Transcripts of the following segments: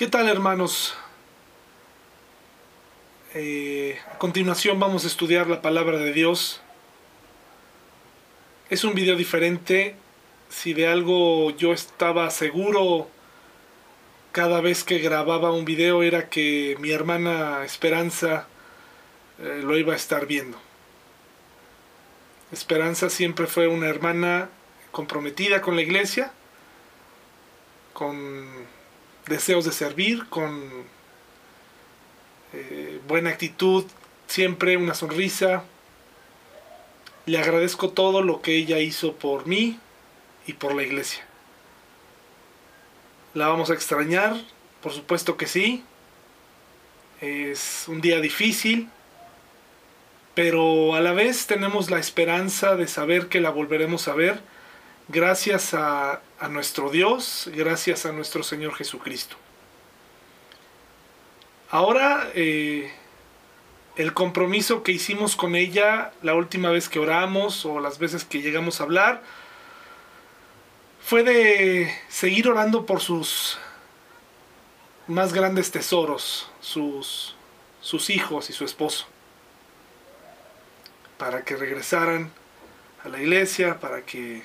¿Qué tal hermanos? Eh, a continuación vamos a estudiar la palabra de Dios. Es un video diferente. Si de algo yo estaba seguro cada vez que grababa un video era que mi hermana Esperanza eh, lo iba a estar viendo. Esperanza siempre fue una hermana comprometida con la iglesia, con deseos de servir, con eh, buena actitud, siempre una sonrisa. Le agradezco todo lo que ella hizo por mí y por la iglesia. La vamos a extrañar, por supuesto que sí. Es un día difícil, pero a la vez tenemos la esperanza de saber que la volveremos a ver gracias a, nuestro Dios, gracias a nuestro Señor Jesucristo. Ahora, eh, el compromiso que hicimos con ella la última vez que oramos o las veces que llegamos a hablar, fue de seguir orando por sus más grandes tesoros, sus, sus hijos y su esposo, para que regresaran a la iglesia, para que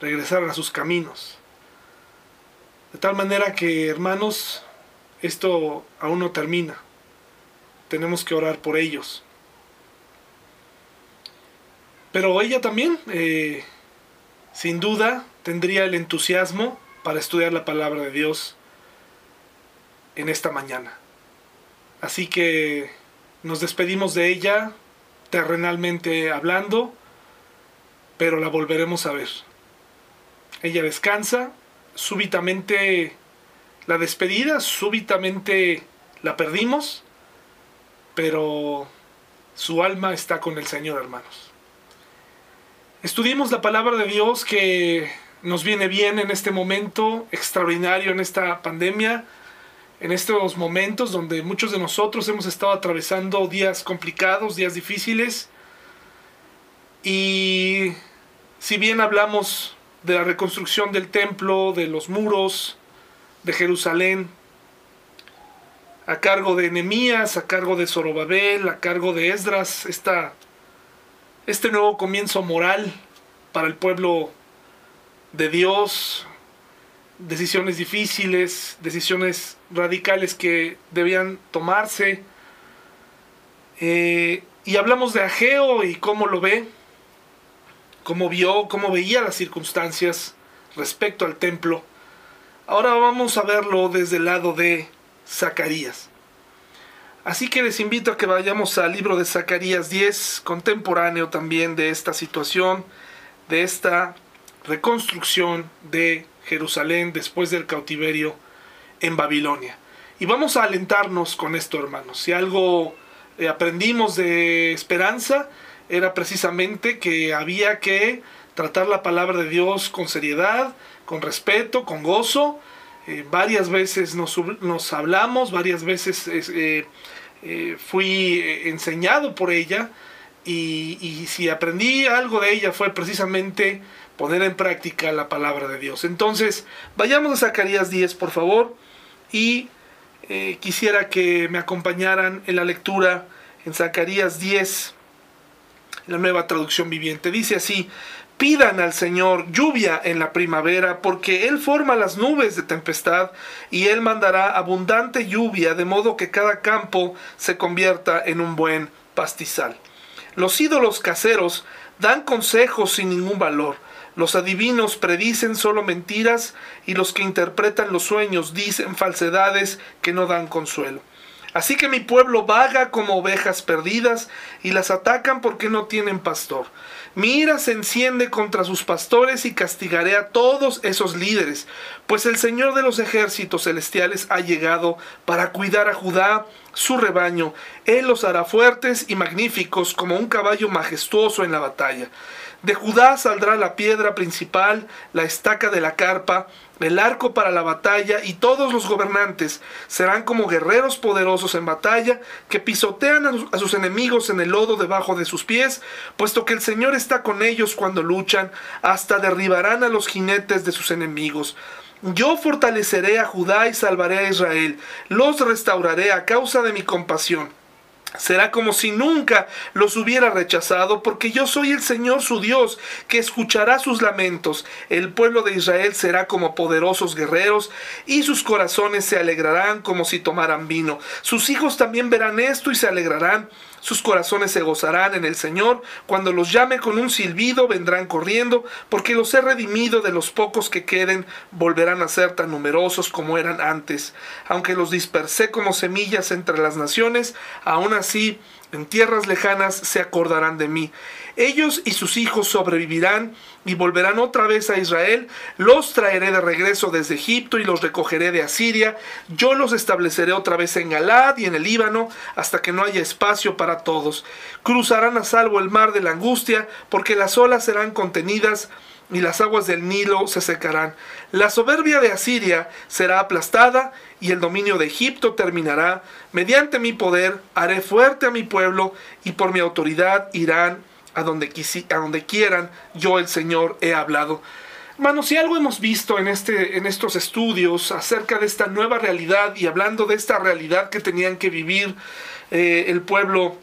regresaran a sus caminos. De tal manera que, hermanos, esto aún no termina. Tenemos que orar por ellos. Pero ella también, eh, sin duda, tendría el entusiasmo para estudiar la palabra de Dios en esta mañana. Así que nos despedimos de ella, terrenalmente hablando, pero la volveremos a ver. Ella descansa, súbitamente la despedida, súbitamente la perdimos, pero su alma está con el Señor, hermanos. Estudiemos la palabra de Dios que nos viene bien en este momento extraordinario, en esta pandemia, en estos momentos donde muchos de nosotros hemos estado atravesando días complicados, días difíciles. Y si bien hablamos de la reconstrucción del templo, de los muros de Jerusalén, a cargo de Nehemías, a cargo de Zorobabel, a cargo de Esdras, esta, este nuevo comienzo moral para el pueblo de Dios, decisiones difíciles, decisiones radicales que debían tomarse. Eh, y hablamos de Ageo y cómo lo ve, cómo vio, cómo veía las circunstancias respecto al templo. Ahora vamos a verlo desde el lado de Zacarías. Así que les invito a que vayamos al libro de Zacarías 10, contemporáneo también de esta situación, de esta reconstrucción de Jerusalén después del cautiverio en Babilonia. Y vamos a alentarnos con esto, hermanos. Si algo eh, aprendimos de esperanza, era precisamente que había que tratar la palabra de Dios con seriedad, con respeto, con gozo. Eh, varias veces nos, hablamos, varias veces eh, eh, fui enseñado por ella y, y, si aprendí algo de ella fue precisamente poner en práctica la palabra de Dios. Entonces, vayamos a Zacarías 10, por favor, y quisiera que me acompañaran en la lectura en Zacarías 10 la nueva traducción viviente. Dice así, pidan al Señor lluvia en la primavera, porque Él forma las nubes de tempestad y Él mandará abundante lluvia, de modo que cada campo se convierta en un buen pastizal. Los ídolos caseros dan consejos sin ningún valor. Los adivinos predicen solo mentiras y los que interpretan los sueños dicen falsedades que no dan consuelo. Así que mi pueblo vaga como ovejas perdidas y las atacan porque no tienen pastor. Mi ira se enciende contra sus pastores y castigaré a todos esos líderes, pues el Señor de los ejércitos celestiales ha llegado para cuidar a Judá, su rebaño. Él los hará fuertes y magníficos como un caballo majestuoso en la batalla. De Judá saldrá la piedra principal, la estaca de la carpa, el arco para la batalla, y todos los gobernantes serán como guerreros poderosos en batalla, que pisotean a sus enemigos en el lodo debajo de sus pies, puesto que el Señor está con ellos cuando luchan, hasta derribarán a los jinetes de sus enemigos. Yo fortaleceré a Judá y salvaré a Israel. Los restauraré a causa de mi compasión. Será como si nunca los hubiera rechazado, porque yo soy el Señor su Dios, que escuchará sus lamentos. El pueblo de Israel será como poderosos guerreros, y sus corazones se alegrarán como si tomaran vino. Sus hijos también verán esto y se alegrarán. Sus corazones se gozarán en el Señor. Cuando los llame con un silbido, vendrán corriendo, porque los he redimido de los pocos que queden, volverán a ser tan numerosos como eran antes. Aunque los dispersé como semillas entre las naciones, aún así en tierras lejanas se acordarán de mí. Ellos y sus hijos sobrevivirán y volverán otra vez a Israel. Los traeré de regreso desde Egipto y los recogeré de Asiria. Yo los estableceré otra vez en Galad y en el Líbano hasta que no haya espacio para todos. Cruzarán a salvo el mar de la angustia porque las olas serán contenidas y las aguas del Nilo se secarán. La soberbia de Asiria será aplastada y el dominio de Egipto terminará. Mediante mi poder haré fuerte a mi pueblo y por mi autoridad irán a donde, a donde quieran. Yo el Señor he hablado. Hermanos, si algo hemos visto en, este, en estos estudios acerca de esta nueva realidad y hablando de esta realidad que tenían que vivir eh, el pueblo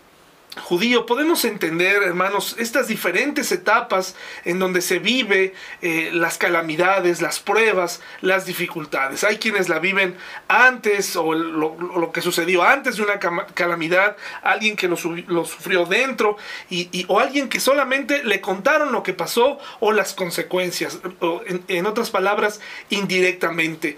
judío, podemos entender, hermanos, estas diferentes etapas en donde se vive eh, las calamidades, las pruebas, las dificultades. Hay quienes la viven antes o lo, que sucedió antes de una calamidad, alguien que lo, sufrió dentro y, o alguien que solamente le contaron lo que pasó o las consecuencias, en, otras palabras, indirectamente.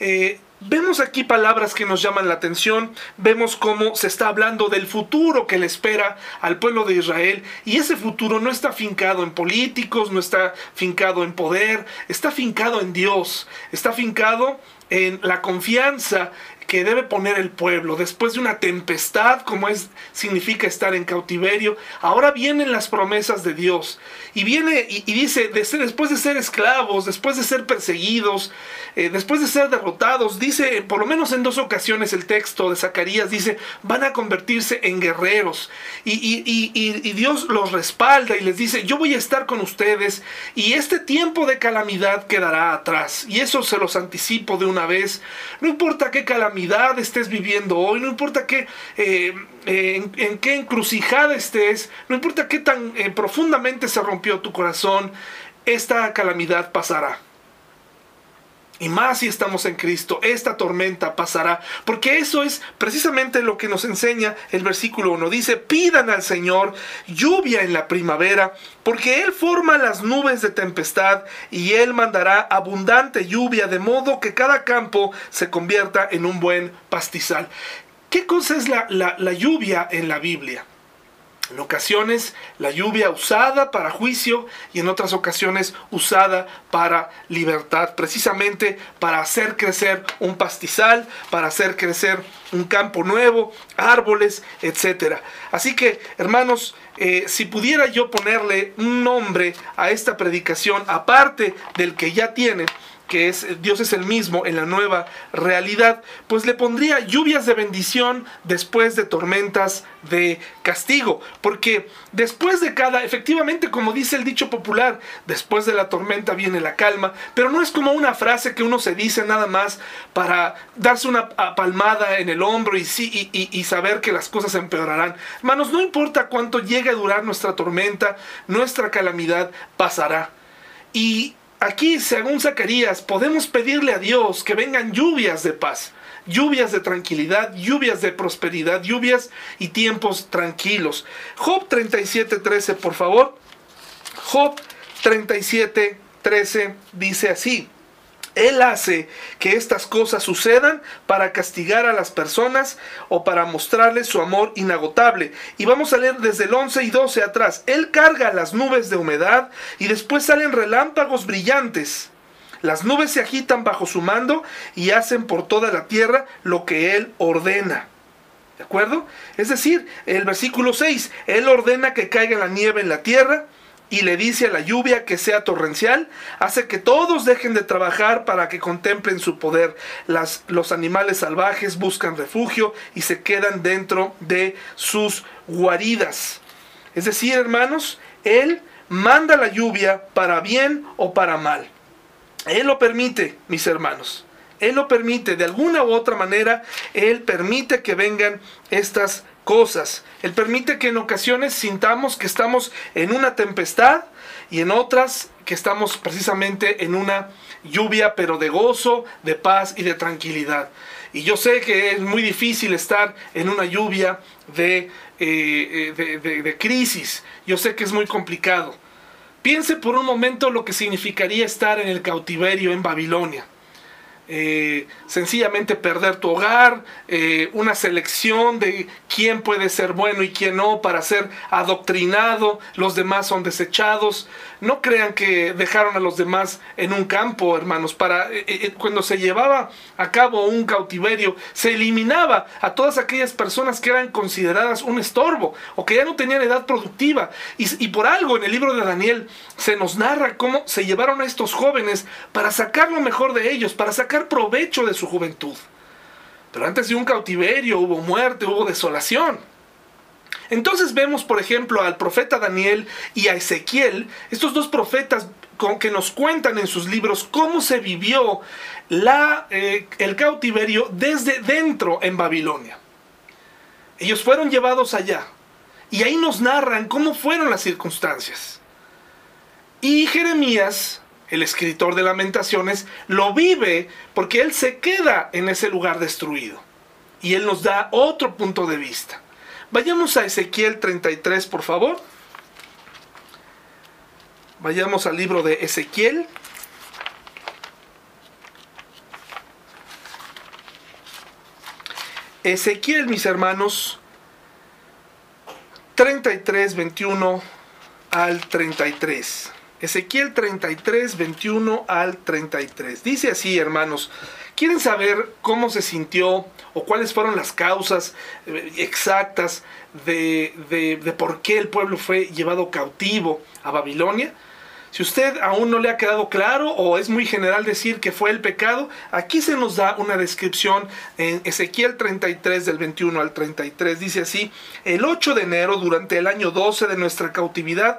Eh, Vemos aquí palabras que nos llaman la atención, vemos cómo se está hablando del futuro que le espera al pueblo de Israel y ese futuro no está fincado en políticos, no está fincado en poder, está fincado en Dios, está fincado en la confianza que debe poner el pueblo después de una tempestad como es significa estar en cautiverio. Ahora vienen las promesas de Dios y viene y, dice después de ser esclavos después de ser perseguidos eh, después de ser derrotados dice por lo menos en dos ocasiones el texto de Zacarías dice van a convertirse en guerreros y, y Dios los respalda y les dice yo voy a estar con ustedes y este tiempo de calamidad quedará atrás y eso se los anticipo de una vez. No importa qué calamidad estés viviendo hoy, no importa qué, eh, eh, en, qué encrucijada estés, no importa qué tan eh, profundamente se rompió tu corazón, esta calamidad pasará. Y más si estamos en Cristo, esta tormenta pasará. Porque eso es precisamente lo que nos enseña el versículo 1. Dice, pidan al Señor lluvia en la primavera, porque Él forma las nubes de tempestad y Él mandará abundante lluvia, de modo que cada campo se convierta en un buen pastizal. ¿Qué cosa es la, la lluvia en la Biblia? En ocasiones la lluvia usada para juicio y en otras ocasiones usada para libertad, precisamente para hacer crecer un pastizal, para hacer crecer un campo nuevo, árboles, etc. Así que, hermanos, eh, si pudiera yo ponerle un nombre a esta predicación, aparte del que ya tiene, que es Dios es el mismo en la nueva realidad, pues le pondría lluvias de bendición después de tormentas de castigo, porque después de cada, efectivamente como dice el dicho popular, después de la tormenta viene la calma, pero no es como una frase que uno se dice nada más para darse una palmada en el hombro y, sí, y, y saber que las cosas empeorarán. Hermanos, no importa cuánto llegue a durar nuestra tormenta, nuestra calamidad pasará. Y aquí, según Zacarías, podemos pedirle a Dios que vengan lluvias de paz, lluvias de tranquilidad, lluvias de prosperidad, lluvias y tiempos tranquilos. Job 37:13, por favor. Job 37:13 dice así. Él hace que estas cosas sucedan para castigar a las personas o para mostrarles su amor inagotable. Y vamos a leer desde el 11 y 12 atrás. Él carga las nubes de humedad y después salen relámpagos brillantes. Las nubes se agitan bajo su mando y hacen por toda la tierra lo que Él ordena. ¿De acuerdo? Es decir, el versículo 6, Él ordena que caiga la nieve en la tierra y le dice a la lluvia que sea torrencial, hace que todos dejen de trabajar para que contemplen su poder. Las, los animales salvajes buscan refugio y se quedan dentro de sus guaridas. Es decir, hermanos, Él manda la lluvia para bien o para mal. Él lo permite, mis hermanos. Él lo permite, de alguna u otra manera, Él permite que vengan estas cosas. Él permite que en ocasiones sintamos que estamos en una tempestad y en otras que estamos precisamente en una lluvia, pero de gozo, de paz y de tranquilidad. Y yo sé que es muy difícil estar en una lluvia de, eh, eh, de, crisis. Yo sé que es muy complicado. Piense por un momento lo que significaría estar en el cautiverio en Babilonia. Eh, sencillamente perder tu hogar, una selección de quién puede ser bueno y quién no para ser adoctrinado, los demás son desechados, no crean que dejaron a los demás en un campo, hermanos. Para eh, eh, cuando se llevaba a cabo un cautiverio, se eliminaba a todas aquellas personas que eran consideradas un estorbo o que ya no tenían edad productiva. Y, y por algo en el libro de Daniel se nos narra cómo se llevaron a estos jóvenes para sacar lo mejor de ellos, para sacar provecho de su juventud. Pero antes de un cautiverio hubo muerte, hubo desolación. Entonces vemos, por ejemplo, al profeta Daniel y a Ezequiel, estos dos profetas con que nos cuentan en sus libros cómo se vivió la, eh, el cautiverio desde dentro en Babilonia. Ellos fueron llevados allá y ahí nos narran cómo fueron las circunstancias. Y Jeremías, el escritor de lamentaciones, lo vive porque él se queda en ese lugar destruido. Y él nos da otro punto de vista. Vayamos a Ezequiel 33, por favor. Vayamos al libro de Ezequiel. Ezequiel, mis hermanos, 33, 21 al 33. Ezequiel 33, 21 al 33. Dice así, hermanos, ¿quieren saber cómo se sintió o cuáles fueron las causas eh, exactas de, de, por qué el pueblo fue llevado cautivo a Babilonia. Si usted aún no le ha quedado claro o es muy general decir que fue el pecado, aquí se nos da una descripción en Ezequiel 33 del 21 al 33. Dice así, el 8 de enero, durante el año 12 de nuestra cautividad,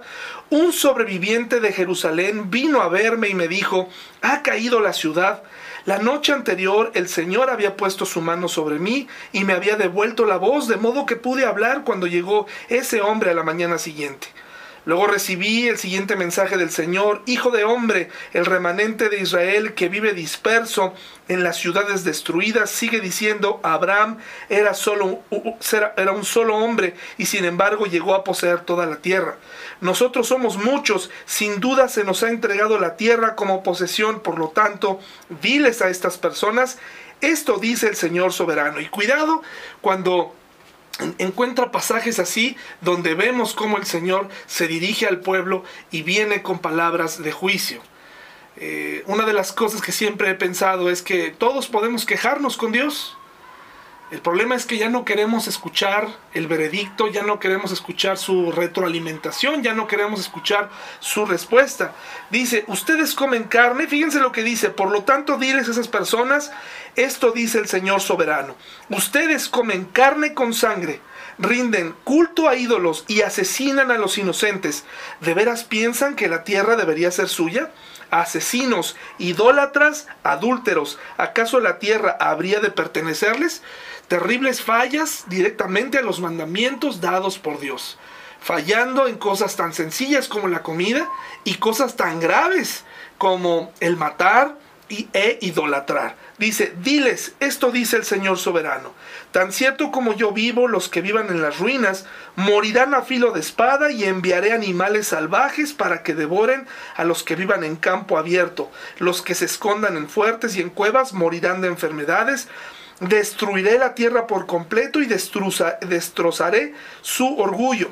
un sobreviviente de Jerusalén vino a verme y me dijo, ha caído la ciudad la noche anterior el Señor había puesto su mano sobre mí y me había devuelto la voz, de modo que pude hablar cuando llegó ese hombre a la mañana siguiente. Luego recibí el siguiente mensaje del Señor, Hijo de hombre, el remanente de Israel que vive disperso en las ciudades destruidas, sigue diciendo, Abraham era, solo, era un solo hombre y sin embargo llegó a poseer toda la tierra. Nosotros somos muchos, sin duda se nos ha entregado la tierra como posesión, por lo tanto, diles a estas personas, esto dice el Señor soberano. Y cuidado cuando encuentra pasajes así donde vemos cómo el Señor se dirige al pueblo y viene con palabras de juicio. Eh, una de las cosas que siempre he pensado es que todos podemos quejarnos con Dios. El problema es que ya no queremos escuchar el veredicto, ya no queremos escuchar su retroalimentación, ya no queremos escuchar su respuesta. Dice, ustedes comen carne, fíjense lo que dice, por lo tanto diles a esas personas, esto dice el Señor soberano. Ustedes comen carne con sangre, rinden culto a ídolos y asesinan a los inocentes. ¿De veras piensan que la tierra debería ser suya? Asesinos, idólatras, adúlteros, ¿acaso la tierra habría de pertenecerles? Terribles fallas directamente a los mandamientos dados por Dios fallando en cosas tan sencillas como la comida y cosas tan graves como el matar y, e idolatrar. Dice, diles, esto dice el Señor soberano. Tan cierto como yo vivo, los que vivan en las ruinas morirán a filo de espada y enviaré animales salvajes para que devoren a los que vivan en campo abierto. Los que se escondan en fuertes y en cuevas morirán de enfermedades. Destruiré la tierra por completo y destrozaré su orgullo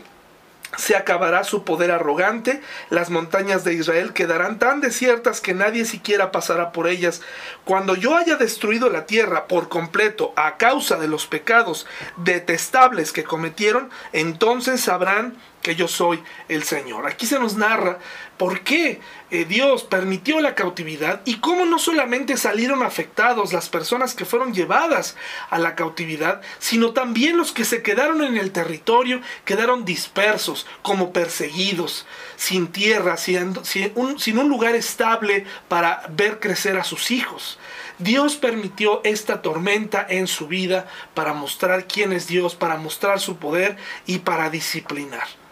se acabará su poder arrogante, las montañas de Israel quedarán tan desiertas que nadie siquiera pasará por ellas. Cuando yo haya destruido la tierra por completo a causa de los pecados detestables que cometieron, entonces sabrán que yo soy el Señor. Aquí se nos narra por qué eh, Dios permitió la cautividad y cómo no solamente salieron afectados las personas que fueron llevadas a la cautividad, sino también los que se quedaron en el territorio, quedaron dispersos, como perseguidos, sin tierra, sin un, sin un lugar estable para ver crecer a sus hijos. Dios permitió esta tormenta en su vida para mostrar quién es Dios, para mostrar su poder y para disciplinar.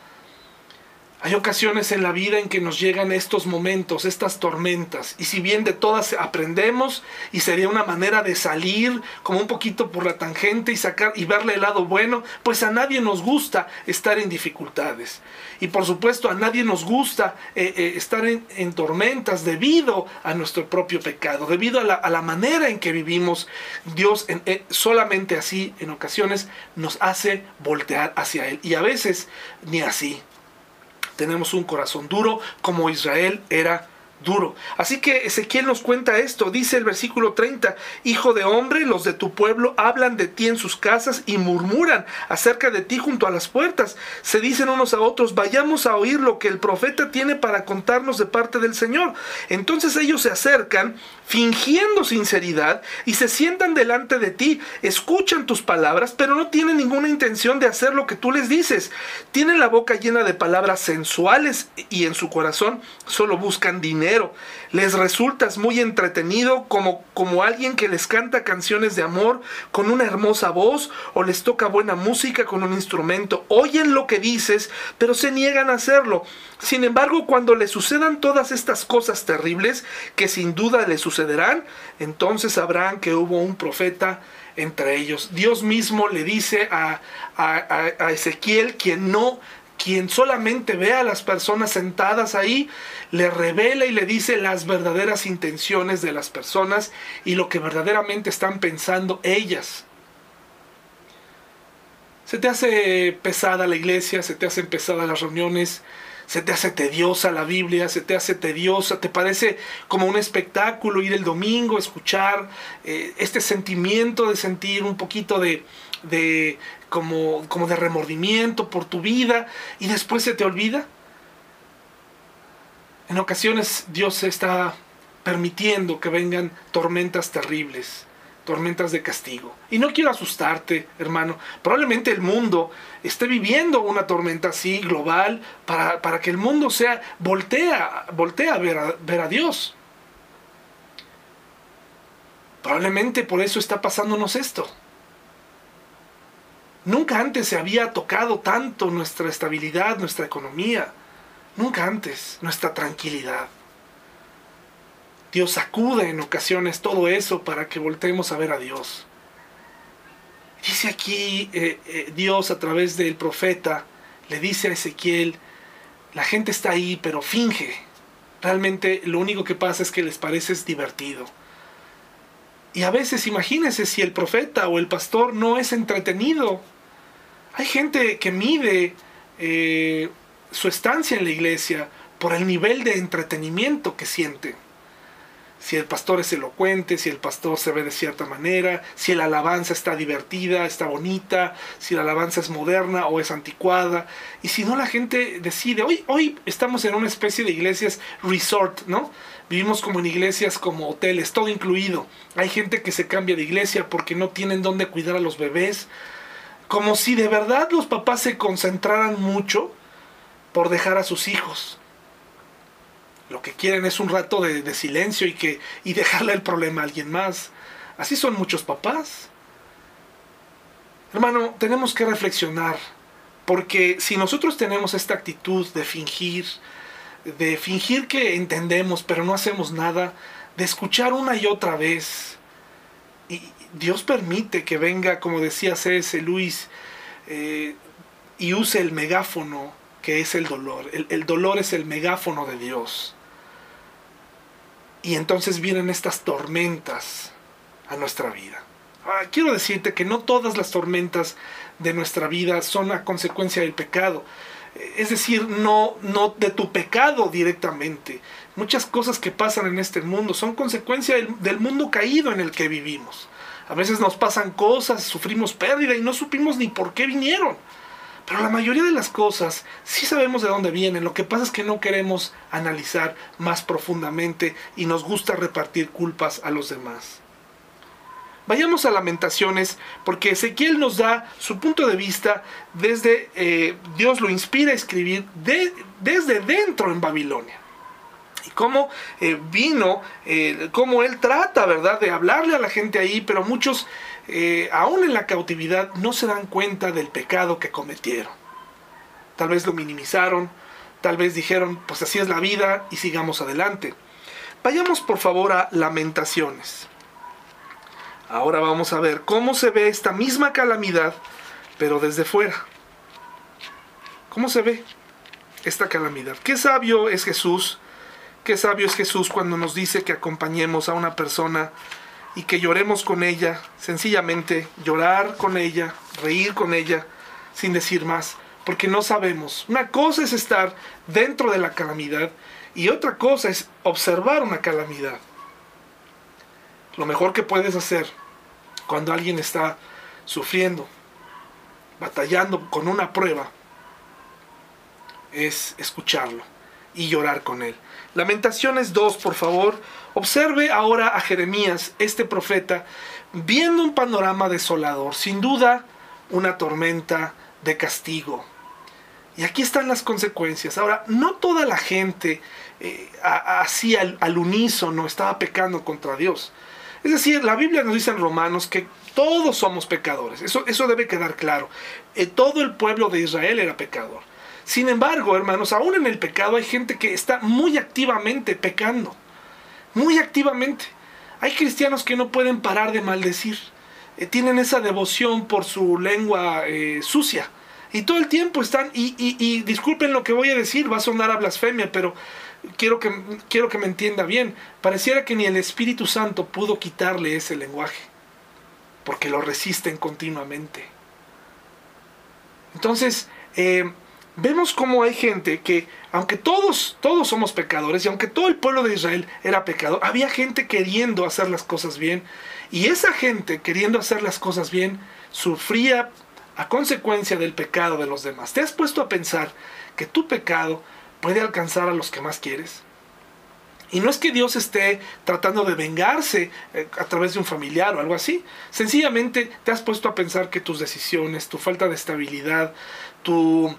Hay ocasiones en la vida en que nos llegan estos momentos, estas tormentas, y si bien de todas aprendemos y sería una manera de salir como un poquito por la tangente y sacar y verle el lado bueno, pues a nadie nos gusta estar en dificultades. Y por supuesto a nadie nos gusta eh, eh, estar en, tormentas debido a nuestro propio pecado, debido a la, manera en que vivimos. Dios eh, solamente así en ocasiones nos hace voltear hacia Él y a veces ni así tenemos un corazón duro como Israel era duro. Así que Ezequiel nos cuenta esto, dice el versículo 30, Hijo de hombre, los de tu pueblo hablan de ti en sus casas y murmuran acerca de ti junto a las puertas. Se dicen unos a otros, vayamos a oír lo que el profeta tiene para contarnos de parte del Señor. Entonces ellos se acercan fingiendo sinceridad y se sientan delante de ti, escuchan tus palabras, pero no tienen ninguna intención de hacer lo que tú les dices. Tienen la boca llena de palabras sensuales y en su corazón solo buscan dinero les resultas muy entretenido como, como alguien que les canta canciones de amor con una hermosa voz o les toca buena música con un instrumento. Oyen lo que dices, pero se niegan a hacerlo. Sin embargo, cuando les sucedan todas estas cosas terribles, que sin duda les sucederán, entonces sabrán que hubo un profeta entre ellos. Dios mismo le dice a, a, a Ezequiel, quien no quien solamente ve a las personas sentadas ahí, le revela y le dice las verdaderas intenciones de las personas y lo que verdaderamente están pensando ellas. Se te hace pesada la iglesia, se te hacen pesadas las reuniones, se te hace tediosa la Biblia, se te hace tediosa, te parece como un espectáculo ir el domingo, escuchar eh, este sentimiento de sentir un poquito de, de como, como de remordimiento por tu vida y después se te olvida. En ocasiones Dios está permitiendo que vengan tormentas terribles, tormentas de castigo. Y no quiero asustarte, hermano. Probablemente el mundo esté viviendo una tormenta así global para, para que el mundo sea voltea, voltea ver, a ver a Dios. Probablemente por eso está pasándonos esto. Nunca antes se había tocado tanto nuestra estabilidad, nuestra economía. Nunca antes nuestra tranquilidad. Dios sacude en ocasiones todo eso para que volteemos a ver a Dios. Dice aquí eh, eh, Dios a través del profeta, le dice a Ezequiel, la gente está ahí pero finge. Realmente lo único que pasa es que les parece divertido. Y a veces imagínense si el profeta o el pastor no es entretenido. Hay gente que mide eh, su estancia en la iglesia por el nivel de entretenimiento que siente. Si el pastor es elocuente, si el pastor se ve de cierta manera, si la alabanza está divertida, está bonita, si la alabanza es moderna o es anticuada. Y si no, la gente decide. Hoy, hoy estamos en una especie de iglesias resort, ¿no? Vivimos como en iglesias, como hoteles, todo incluido. Hay gente que se cambia de iglesia porque no tienen dónde cuidar a los bebés. Como si de verdad los papás se concentraran mucho por dejar a sus hijos. Lo que quieren es un rato de, silencio y, que, y dejarle el problema a alguien más. Así son muchos papás. Hermano, tenemos que reflexionar, porque si nosotros tenemos esta actitud de fingir, de fingir que entendemos pero no hacemos nada, de escuchar una y otra vez. Dios permite que venga, como decía C.S. Luis, eh, y use el megáfono que es el dolor. El, el dolor es el megáfono de Dios. Y entonces vienen estas tormentas a nuestra vida. Ah, quiero decirte que no todas las tormentas de nuestra vida son a consecuencia del pecado es decir, no, no de tu pecado directamente. Muchas cosas que pasan en este mundo son consecuencia del, mundo caído en el que vivimos. A veces nos pasan cosas, sufrimos pérdida y no supimos ni por qué vinieron. Pero la mayoría de las cosas sí sabemos de dónde vienen. Lo que pasa es que no queremos analizar más profundamente y nos gusta repartir culpas a los demás. Vayamos a Lamentaciones, porque Ezequiel nos da su punto de vista desde eh, Dios lo inspira a escribir desde dentro en Babilonia. Y cómo eh, vino, eh, cómo él trata, ¿verdad?, de hablarle a la gente ahí, pero muchos, aún en la cautividad, no se dan cuenta del pecado que cometieron. Tal vez lo minimizaron, tal vez dijeron, pues así es la vida y sigamos adelante. Vayamos por favor a Lamentaciones. Ahora vamos a ver cómo se ve esta misma calamidad, pero desde fuera. ¿Cómo se ve esta calamidad? Qué sabio es Jesús, qué sabio es Jesús cuando nos dice que acompañemos a una persona y que lloremos con ella, sencillamente llorar con ella, reír con ella, sin decir más, porque no sabemos. Una cosa es estar dentro de la calamidad y otra cosa es observar una calamidad. Lo mejor que puedes hacer cuando alguien está sufriendo, batallando con una prueba, es escucharlo y llorar con él. Lamentaciones 2, por favor. Observe ahora a Jeremías, este profeta, viendo un panorama desolador, sin duda una tormenta de castigo. Y aquí están las consecuencias. Ahora, no toda la gente eh, así al, al unísono estaba pecando contra Dios. Es decir, la Biblia nos dice en Romanos que todos somos pecadores. Eso, eso debe quedar claro. Eh, todo el pueblo de Israel era pecador. Sin embargo, hermanos, aún en el pecado hay gente que está muy activamente pecando. Muy activamente. Hay cristianos que no pueden parar de maldecir. Eh, tienen esa devoción por su lengua eh, sucia. Y todo el tiempo están, y, y disculpen lo que voy a decir, va a sonar a blasfemia, pero quiero que, quiero que me entienda bien, pareciera que ni el Espíritu Santo pudo quitarle ese lenguaje, porque lo resisten continuamente. Entonces, eh, vemos cómo hay gente que, aunque todos, todos somos pecadores, y aunque todo el pueblo de Israel era pecador, había gente queriendo hacer las cosas bien, y esa gente queriendo hacer las cosas bien, sufría a consecuencia del pecado de los demás. ¿Te has puesto a pensar que tu pecado puede alcanzar a los que más quieres. Y no es que Dios esté tratando de vengarse eh, a través de un familiar o algo así. Sencillamente te has puesto a pensar que tus decisiones, tu falta de estabilidad, tu,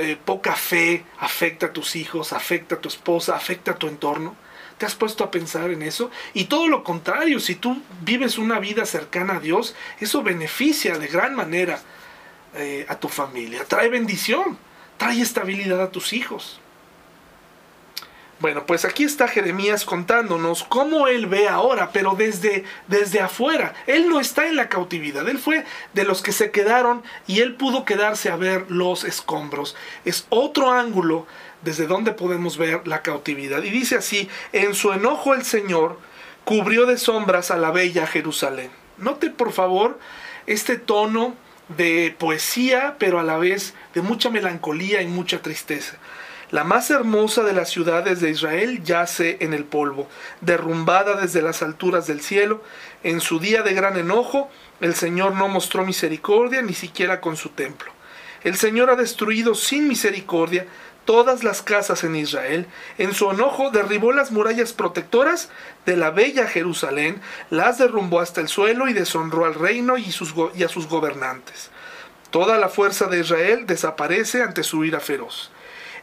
eh, poca fe afecta a tus hijos, afecta a tu esposa, afecta a tu entorno. ¿Te has puesto a pensar en eso? Y todo lo contrario, si tú vives una vida cercana a Dios, eso beneficia de gran manera eh, a tu familia, trae bendición trae estabilidad a tus hijos. Bueno, pues aquí está Jeremías contándonos cómo él ve ahora, pero desde, desde afuera. Él no está en la cautividad, él fue de los que se quedaron y él pudo quedarse a ver los escombros. Es otro ángulo desde donde podemos ver la cautividad. Y dice así, en su enojo el Señor cubrió de sombras a la bella Jerusalén. Note por favor este tono de poesía, pero a la vez de mucha melancolía y mucha tristeza. La más hermosa de las ciudades de Israel yace en el polvo, derrumbada desde las alturas del cielo. En su día de gran enojo, el Señor no mostró misericordia ni siquiera con su templo. El Señor ha destruido sin misericordia todas las casas en Israel. En su enojo derribó las murallas protectoras de la bella Jerusalén, las derrumbó hasta el suelo y deshonró al reino y, a sus gobernantes. Toda la fuerza de Israel desaparece ante su ira feroz.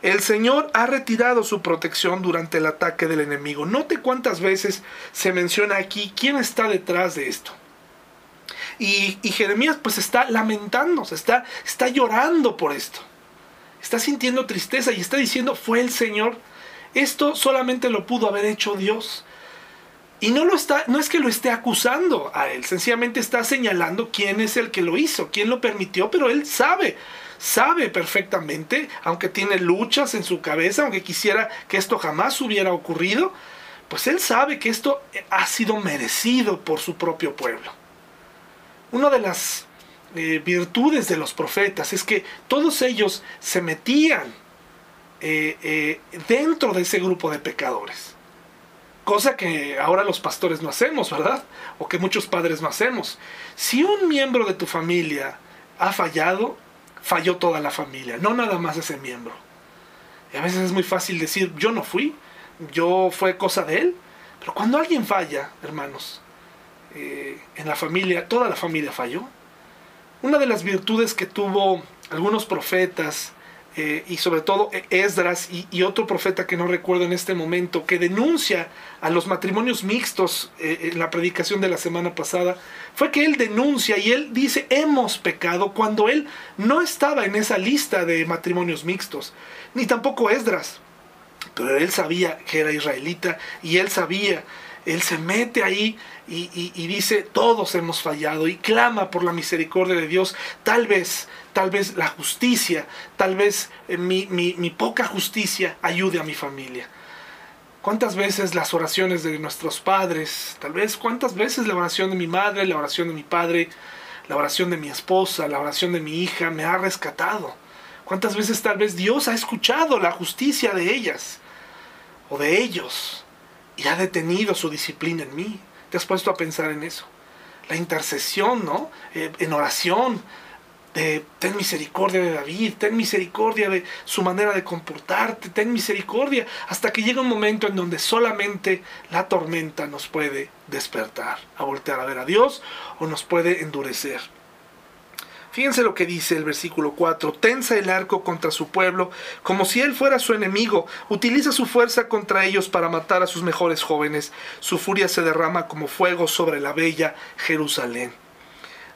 El Señor ha retirado su protección durante el ataque del enemigo. Note cuántas veces se menciona aquí quién está detrás de esto. Y, Jeremías pues está lamentándose, está, está llorando por esto está sintiendo tristeza y está diciendo, fue el Señor. Esto solamente lo pudo haber hecho Dios. Y no, lo está, no es que lo esté acusando a él, sencillamente está señalando quién es el que lo hizo, quién lo permitió, pero él sabe, sabe perfectamente, aunque tiene luchas en su cabeza, aunque quisiera que esto jamás hubiera ocurrido, pues él sabe que esto ha sido merecido por su propio pueblo. Una de las eh, virtudes de los profetas es que todos ellos se metían eh, eh, dentro de ese grupo de pecadores. Cosa que ahora los pastores no hacemos, ¿verdad? O que muchos padres no hacemos. Si un miembro de tu familia ha fallado, falló toda la familia, no nada más ese miembro. Y a veces es muy fácil decir, yo no fui, yo fue cosa de él. Pero cuando alguien falla, hermanos, eh, en la familia, toda la familia falló. Una de las virtudes que tuvo algunos profetas, eh, y sobre todo Esdras y, otro profeta que no recuerdo en este momento, que denuncia a los matrimonios mixtos eh, en la predicación de la semana pasada, fue que él denuncia y él dice hemos pecado cuando él no estaba en esa lista de matrimonios mixtos, ni tampoco Esdras, pero él sabía que era israelita y él sabía él se mete ahí y, dice, todos hemos fallado y clama por la misericordia de Dios. Tal vez, tal vez la justicia, tal vez eh, mi, mi poca justicia ayude a mi familia. ¿Cuántas veces las oraciones de nuestros padres, tal vez cuántas veces la oración de mi madre, la oración de mi padre, la oración de mi esposa, la oración de mi hija me ha rescatado? ¿Cuántas veces tal vez Dios ha escuchado la justicia de ellas o de ellos? Y ha detenido su disciplina en mí. ¿Te has puesto a pensar en eso? La intercesión, ¿no? Eh, en oración, ten misericordia de David, ten misericordia de su manera de comportarte, ten misericordia, hasta que llega un momento en donde solamente la tormenta nos puede despertar, a voltear a ver a Dios o nos puede endurecer. Fíjense lo que dice el versículo 4. Tensa el arco contra su pueblo, como si él fuera su enemigo. Utiliza su fuerza contra ellos para matar a sus mejores jóvenes. Su furia se derrama como fuego sobre la bella Jerusalén.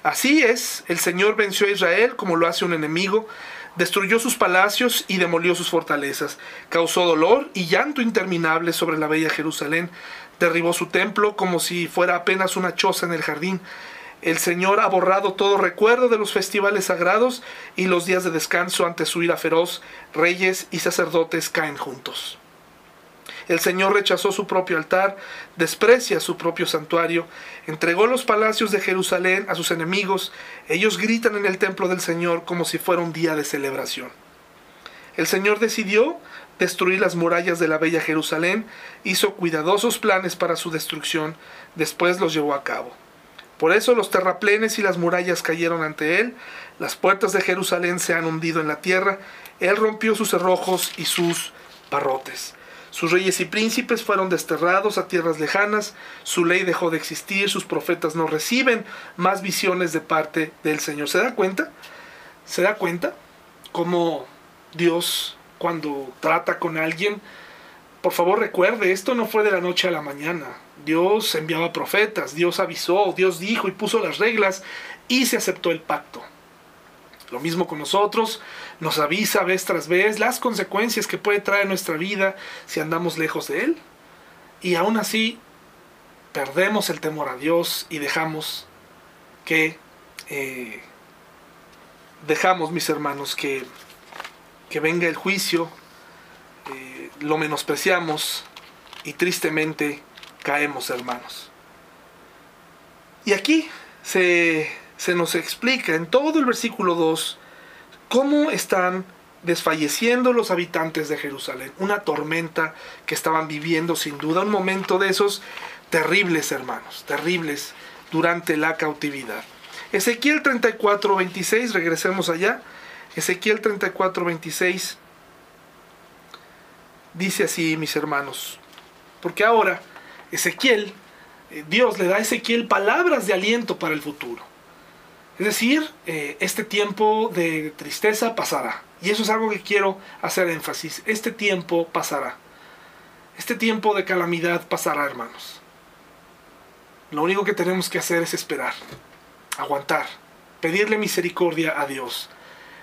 Así es, el Señor venció a Israel como lo hace un enemigo. Destruyó sus palacios y demolió sus fortalezas. Causó dolor y llanto interminable sobre la bella Jerusalén. Derribó su templo como si fuera apenas una choza en el jardín. El Señor ha borrado todo recuerdo de los festivales sagrados y los días de descanso ante su ira feroz, reyes y sacerdotes caen juntos. El Señor rechazó su propio altar, desprecia su propio santuario, entregó los palacios de Jerusalén a sus enemigos, ellos gritan en el templo del Señor como si fuera un día de celebración. El Señor decidió destruir las murallas de la bella Jerusalén, hizo cuidadosos planes para su destrucción, después los llevó a cabo. Por eso los terraplenes y las murallas cayeron ante él, las puertas de Jerusalén se han hundido en la tierra, él rompió sus cerrojos y sus barrotes. Sus reyes y príncipes fueron desterrados a tierras lejanas, su ley dejó de existir, sus profetas no reciben más visiones de parte del Señor. ¿Se da cuenta? ¿Se da cuenta cómo Dios cuando trata con alguien, por favor recuerde, esto no fue de la noche a la mañana. Dios enviaba profetas, Dios avisó, Dios dijo y puso las reglas y se aceptó el pacto. Lo mismo con nosotros, nos avisa vez tras vez las consecuencias que puede traer nuestra vida si andamos lejos de Él. Y aún así perdemos el temor a Dios y dejamos que, eh, dejamos mis hermanos que, que venga el juicio, eh, lo menospreciamos y tristemente caemos, hermanos. Y aquí se, se nos explica en todo el versículo 2 cómo están desfalleciendo los habitantes de Jerusalén. Una tormenta que estaban viviendo sin duda, un momento de esos terribles, hermanos, terribles durante la cautividad. Ezequiel 34, 26, regresemos allá. Ezequiel 34, 26 dice así, mis hermanos, porque ahora Ezequiel, eh, Dios le da a Ezequiel palabras de aliento para el futuro. Es decir, eh, este tiempo de tristeza pasará. Y eso es algo que quiero hacer énfasis. Este tiempo pasará. Este tiempo de calamidad pasará, hermanos. Lo único que tenemos que hacer es esperar, aguantar, pedirle misericordia a Dios.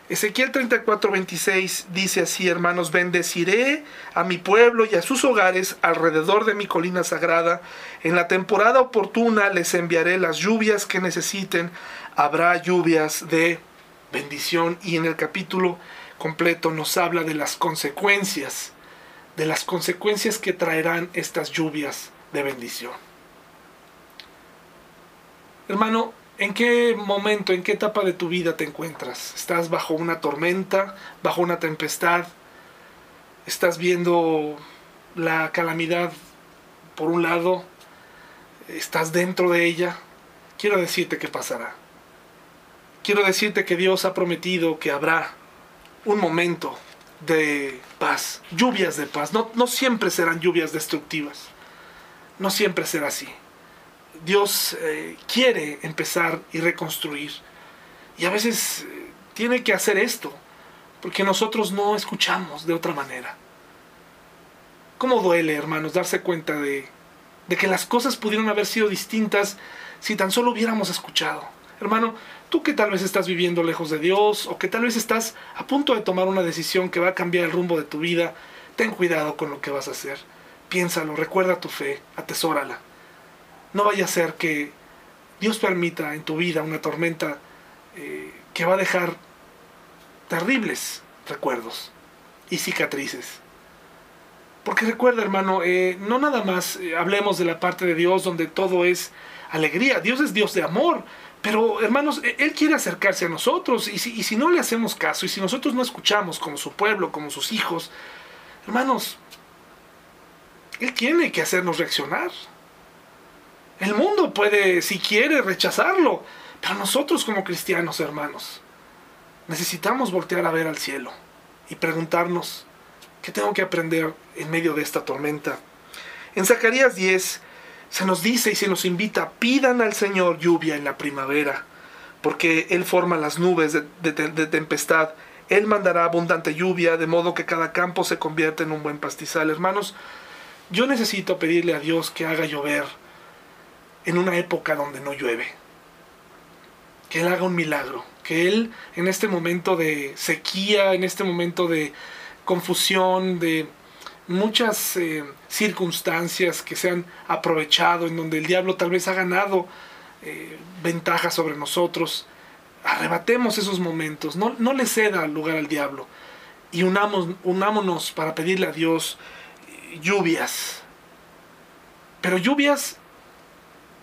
Ezequiel 34, 26 dice así, hermanos, bendeciré a mi pueblo y a sus hogares alrededor de mi colina sagrada. En la temporada oportuna les enviaré las lluvias que necesiten. Habrá lluvias de bendición. Y en el capítulo completo nos habla de las consecuencias, de las consecuencias que traerán estas lluvias de bendición. Hermano, ¿En qué momento, en qué etapa de tu vida te encuentras? ¿Estás bajo una tormenta, bajo una tempestad? ¿Estás viendo la calamidad por un lado? ¿Estás dentro de ella? Quiero decirte qué pasará. quiero decirte que Dios ha prometido que habrá un momento de paz, lluvias de paz. No, no siempre serán lluvias destructivas. No siempre será así. Dios eh, quiere empezar y reconstruir. Y a veces eh, tiene que hacer esto, porque nosotros no escuchamos de otra manera. ¿Cómo duele, hermanos, darse cuenta de, de que las cosas pudieron haber sido distintas si tan solo hubiéramos escuchado? Hermano, tú que tal vez estás viviendo lejos de Dios o que tal vez estás a punto de tomar una decisión que va a cambiar el rumbo de tu vida, ten cuidado con lo que vas a hacer. Piénsalo, recuerda tu fe, atesórala. No vaya a ser que Dios permita en tu vida una tormenta eh, que va a dejar terribles recuerdos y cicatrices. Porque recuerda, hermano, eh, no nada más eh, hablemos de la parte de Dios donde todo es alegría. Dios es Dios de amor. Pero, hermanos, e, Él quiere acercarse a nosotros. Y si, y si no le hacemos caso, y si nosotros no escuchamos como su pueblo, como sus hijos, hermanos, Él tiene que hacernos reaccionar. El mundo puede, si quiere, rechazarlo, pero nosotros como cristianos, hermanos, necesitamos voltear a ver al cielo y preguntarnos, ¿qué tengo que aprender en medio de esta tormenta? En Zacarías 10 se nos dice y se nos invita, pidan al Señor lluvia en la primavera, porque Él forma las nubes de, de tempestad, Él mandará abundante lluvia, de modo que cada campo se convierta en un buen pastizal. Hermanos, yo necesito pedirle a Dios que haga llover en una época donde no llueve. Que Él haga un milagro. Que Él en este momento de sequía, en este momento de confusión, de muchas eh, circunstancias que se han aprovechado, en donde el diablo tal vez ha ganado eh, ventaja sobre nosotros, arrebatemos esos momentos, no, no le ceda lugar al diablo y unamos, unámonos para pedirle a Dios eh, lluvias, pero lluvias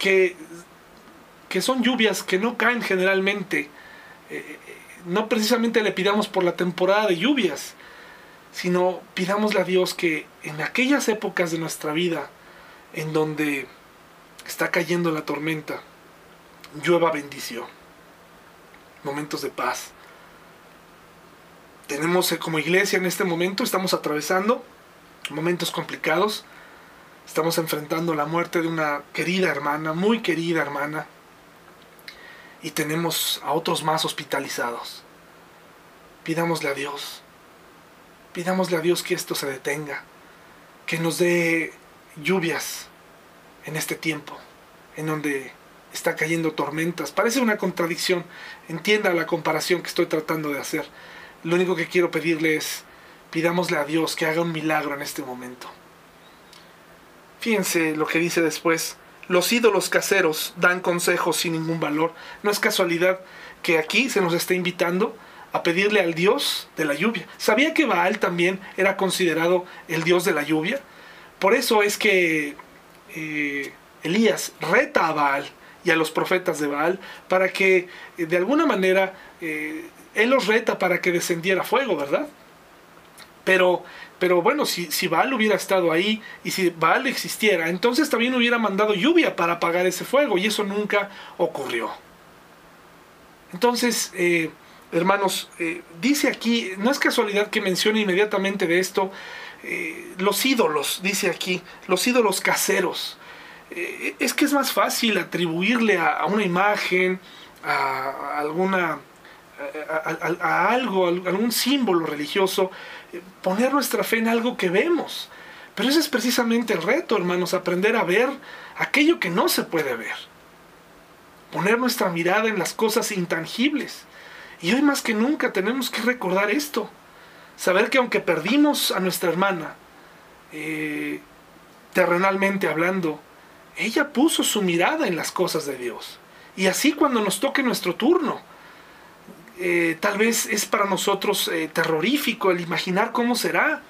que, que son lluvias que no caen generalmente. Eh, no precisamente le pidamos por la temporada de lluvias, sino pidámosle a Dios que en aquellas épocas de nuestra vida en donde está cayendo la tormenta, llueva bendición, momentos de paz. Tenemos eh, como iglesia en este momento, estamos atravesando momentos complicados, Estamos enfrentando la muerte de una querida hermana, muy querida hermana, y tenemos a otros más hospitalizados. Pidámosle a Dios, pidámosle a Dios que esto se detenga, que nos dé lluvias en este tiempo, en donde está cayendo tormentas. Parece una contradicción, entienda la comparación que estoy tratando de hacer. Lo único que quiero pedirle es, pidámosle a Dios que haga un milagro en este momento. Fíjense lo que dice después. Los ídolos caseros dan consejos sin ningún valor. No es casualidad que aquí se nos esté invitando a pedirle al Dios de la lluvia. ¿Sabía que Baal también era considerado el Dios de la lluvia? Por eso es que eh, Elías reta a Baal y a los profetas de Baal para que eh, de alguna manera eh, él los reta para que descendiera fuego, ¿verdad? Pero pero bueno, si, si Baal hubiera estado ahí y si Baal existiera, entonces también hubiera mandado lluvia para apagar ese fuego y eso nunca ocurrió. Entonces, eh, hermanos, eh, dice aquí, no es casualidad que mencione inmediatamente de esto, eh, los ídolos, dice aquí, los ídolos caseros. es que es más fácil atribuirle a, una imagen, a, alguna, a, algo, a algún símbolo religioso, poner nuestra fe en algo que vemos. Pero ese es precisamente el reto, hermanos, aprender a ver aquello que no se puede ver. Poner nuestra mirada en las cosas intangibles. Y hoy más que nunca tenemos que recordar esto. Saber que aunque perdimos a nuestra hermana, eh, terrenalmente hablando, ella puso su mirada en las cosas de Dios. Y así cuando nos toque nuestro turno, eh, tal vez es para nosotros eh, terrorífico el imaginar cómo será.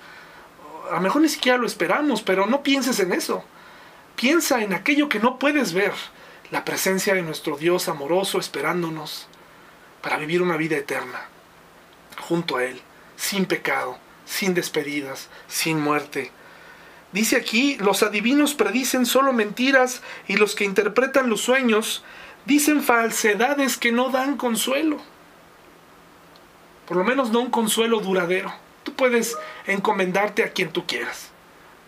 A lo mejor ni siquiera lo esperamos, pero no pienses en eso. Piensa en aquello que no puedes ver, la presencia de nuestro Dios amoroso esperándonos para vivir una vida eterna, junto a Él, sin pecado, sin despedidas, sin muerte. Dice aquí, los adivinos predicen solo mentiras y los que interpretan los sueños dicen falsedades que no dan consuelo. Por lo menos no un consuelo duradero. Tú puedes encomendarte a quien tú quieras.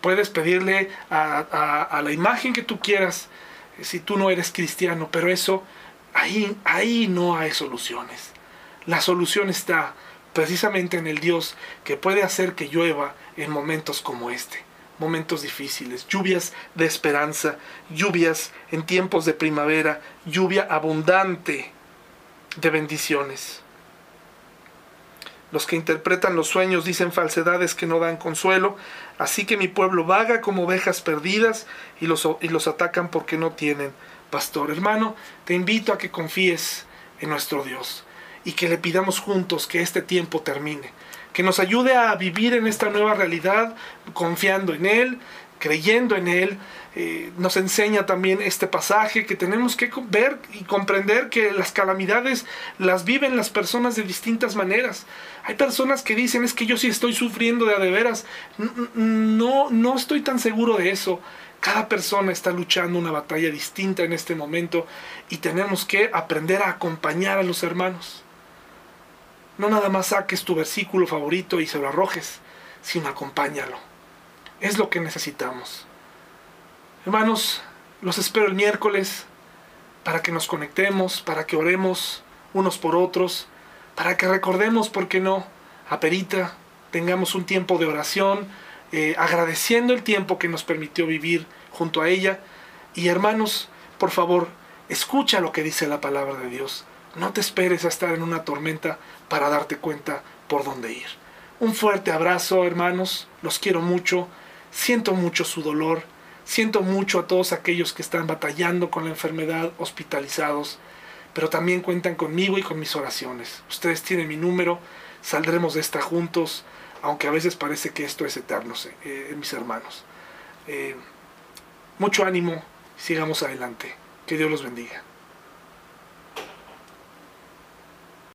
Puedes pedirle a, la imagen que tú quieras eh, si tú no eres cristiano, pero eso, ahí, ahí no hay soluciones. La solución está precisamente en el Dios que puede hacer que llueva en momentos como este, momentos difíciles, lluvias de esperanza, lluvias en tiempos de primavera, lluvia abundante de bendiciones. Los que interpretan los sueños dicen falsedades que no dan consuelo, así que mi pueblo vaga como ovejas perdidas y los, y los atacan porque no tienen pastor. Hermano, te invito a que confíes en nuestro Dios y que le pidamos juntos que este tiempo termine, que nos ayude a vivir en esta nueva realidad confiando en Él, creyendo en Él, eh, nos enseña también este pasaje que tenemos que ver y comprender que las calamidades las viven las personas de distintas maneras. Hay personas que dicen es que yo sí estoy sufriendo de a de veras. No, no estoy tan seguro de eso. Cada persona está luchando una batalla distinta en este momento y tenemos que aprender a acompañar a los hermanos. No nada más saques tu versículo favorito y se lo arrojes, sino acompáñalo. Es lo que necesitamos. Hermanos, los espero el miércoles para que nos conectemos, para que oremos unos por otros, para que recordemos, ¿por qué no?, a Perita, tengamos un tiempo de oración, eh, agradeciendo el tiempo que nos permitió vivir junto a ella. Y hermanos, por favor, escucha lo que dice la palabra de Dios. No te esperes a estar en una tormenta para darte cuenta por dónde ir. Un fuerte abrazo, hermanos. Los quiero mucho. Siento mucho su dolor Siento mucho a todos aquellos que están batallando con la enfermedad, hospitalizados, pero también cuentan conmigo y con mis oraciones. Ustedes tienen mi número, saldremos de esta juntos, aunque a veces parece que esto es eterno, eh, mis hermanos. Eh, mucho ánimo, sigamos adelante. Que Dios los bendiga.